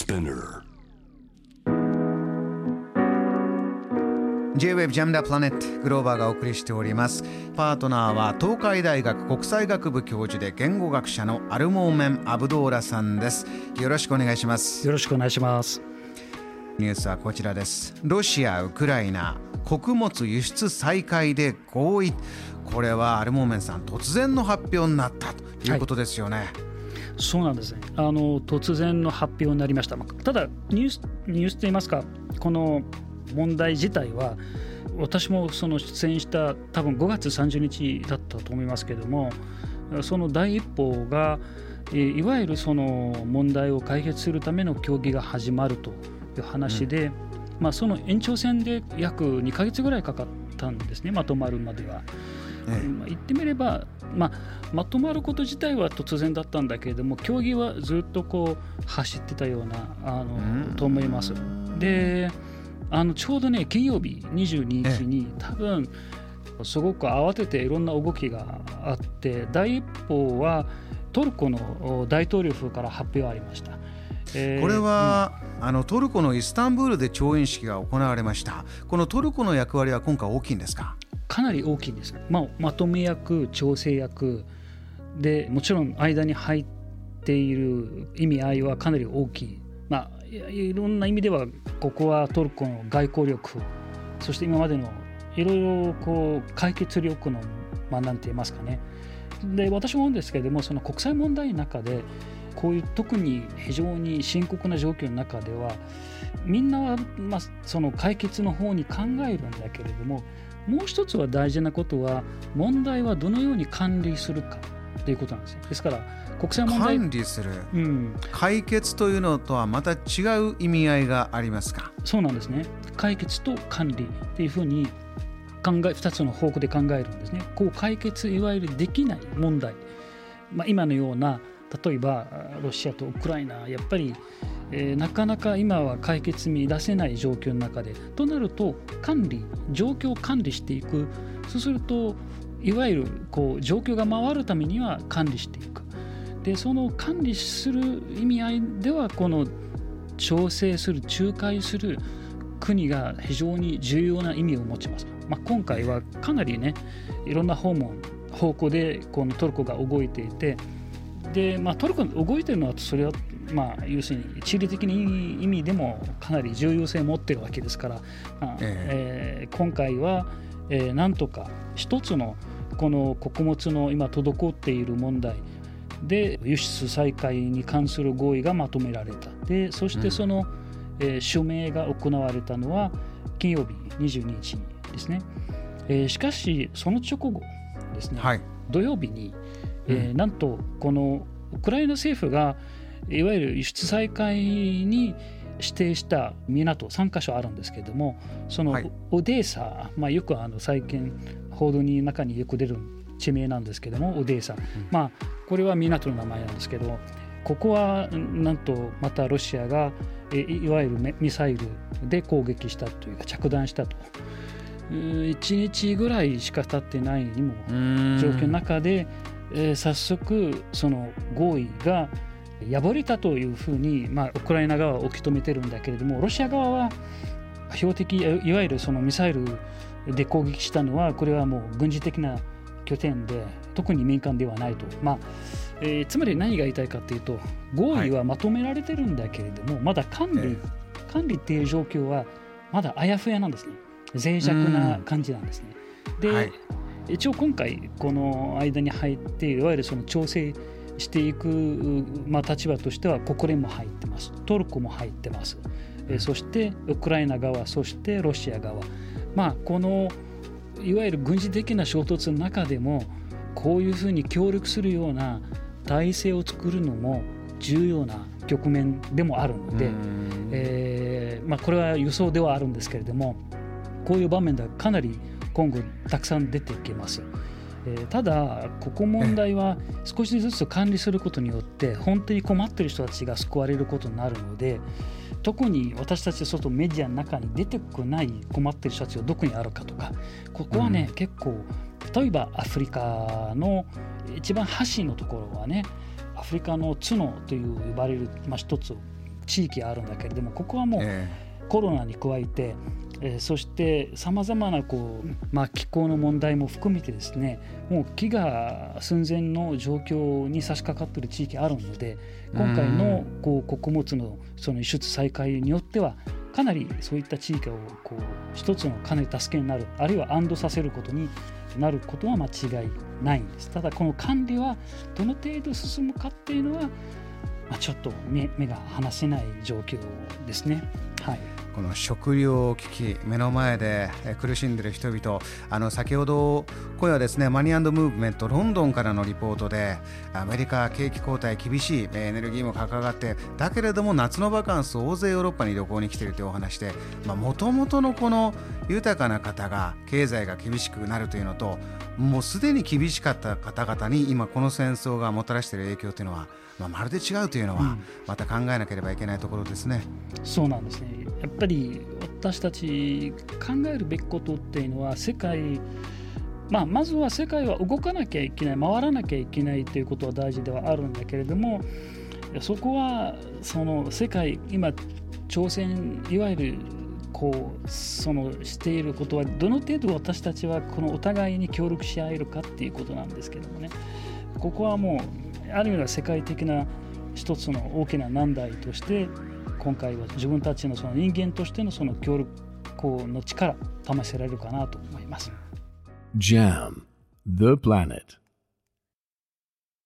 Spinner. J-Wave ジャムダプラネットグローバーがお送りしております。パートナーは東海大学国際学部教授で言語学者のアルモーメン・アブドーラさんです。よろしくお願いします。よろしくお願いします。ニュースはこちらです。ロシア・ウクライナ穀物輸出再開で合意。これはアルモーメンさん突然の発表になったということですよね、はいそうなんですね。あの突然の発表になりました。ただニュースニュースといいますかこの問題自体は私もその出演した多分5月30日だったと思いますけれどもその第一歩がいわゆるその問題を解決するための協議が始まるという話で、うん、まあ、その延長戦で約2か月ぐらいかかったんですね。まとまるまでは。ええ、言ってみれば、まあ、まとまること自体は突然だったんだけれども競技はずっとこう走ってたようなあのと思います。であのちょうどね金曜日22日に多分すごく慌てていろんな動きがあって第一報はトルコの大統領府から発表ありました。えー、これは、うん、あのトルコのイスタンブールで調印式が行われました。このトルコの役割は今回大きいんですか？かなり大きいんです、まあ、まとめ役調整役。でもちろん間に入っている意味合いはかなり大きい、まあ、いろんな意味ではここはトルコの外交力。そして今までのいろいろこう解決力の、まあ、なんて言いますかねで私も思うんですけれどもその国際問題の中でこういう特に非常に深刻な状況の中ではみんなは、まあ、その解決の方に考えるんだけれどももう一つは大事なことは問題はどのように管理するかということなんですよ。ですから国際問題管理する、うん、解決というのとはまた違う意味合いがありますか？そうなんですね。解決と管理っていうふうに考え2つの方向で考えるんですね。こう解決いわゆるできない問題、まあ、今のような例えばロシアとウクライナやっぱり、えー、なかなか今は解決見出せない状況の中でとなると管理状況を管理していく。そうするといわゆるこう状況が回るためには管理していく。でその管理する意味合いではこの調整する仲介する国が非常に重要な意味を持ちます、まあ、今回はかなりねいろんな方も方向でこのトルコが動いていてで、まあ、トルコが動いてるのはそれはまあ、要するに地理的に意味でもかなり重要性を持ってるわけですから、まあえー、今回は、えー、なんとか一つのこの穀物の今滞っている問題で輸出再開に関する合意がまとめられた。でそしてその、うん、えー、署名が行われたのは金曜日22日にですね、えー、しかしその直後ですね、はい、土曜日に、えー、なんとこのウクライナ政府がいわゆる輸出再開に指定した港3か所あるんですけれどもそのオデーサ、はい、まあ、よくあの最近報道に中によく出る地名なんですけどもオデーサ、うん、まあこれは港の名前なんですけどここはなんとまたロシアがいわゆるミサイルで攻撃したというか着弾したと1日ぐらいしか経ってないにも状況の中で、えー、早速その合意が破れたというふうに、まあ、ウクライナ側は受け止めてるんだけれどもロシア側は標的いわゆるそのミサイルで攻撃したのはこれはもう軍事的な拠点で特に民間ではないと、まあえー、つまり何が言いたいかというと合意はまとめられてるんだけれども、はい、まだ管理、管理っていう状況はまだあやふやなんですね脆弱な感じなんですね。で、はい、一応今回この間に入っていわゆるその調整していく、まあ、立場としては国連も入ってます。トルコも入ってます、えそしてウクライナ側そしてロシア側。まあこのいわゆる軍事的な衝突の中でもこういうふうに協力するような体制を作るのも重要な局面でもあるので、えーまあ、これは予想ではあるんですけれどもこういう場面ではかなり今後たくさん出てきます。えー、ただここ問題は少しずつ管理することによって本当に困っている人たちが救われることになるので特に私たち外メディアの中に出てこない困っている人たちがどこにあるかとかここはね、うん、結構例えばアフリカの一番端のところはねアフリカの角という呼ばれる、まあ、一つ地域あるんだけれどもここはもうコロナに加えて、えー、そしてさまざまなこう、まあ、気候の問題も含めてですねもう飢餓寸前の状況に差し掛かっている地域あるので今回のこう穀物のその輸出再開によってはかなりそういった地域をこう一つのかなり助けになるあるいは安堵させることになることは間違いないんです。ただこの管理はどの程度進むかっていうのは、まあ、ちょっと目目が離せない状況ですね。はいこの食料危機目の前で苦しんでいる人々あの先ほど声はですねマニームーブメントロンドンからのリポートでアメリカ景気後退厳しいエネルギーもかかってだけれども夏のバカンス大勢ヨーロッパに旅行に来ているというお話でもともとのこの豊かな方が経済が厳しくなるというのともうすでに厳しかった方々に今この戦争がもたらしている影響というのは、まあ、まるで違うというのはまた考えなければいけないところですね。うん、そうなんですねやっぱり私たち考えるべきことっていうのは世界まあ、まずは世界は動かなきゃいけない回らなきゃいけないということは大事ではあるんだけれどもそこはその世界今挑戦いわゆるこうそのしていることはどの程度私たちはこのお互いに協力し合えるかっていうことなんですけどもね。ここはもうある意味では世界的な一つの大きな難題として今回は自分たちのその人間としてのその協力の力試せられるかなと思います。JAM The Planet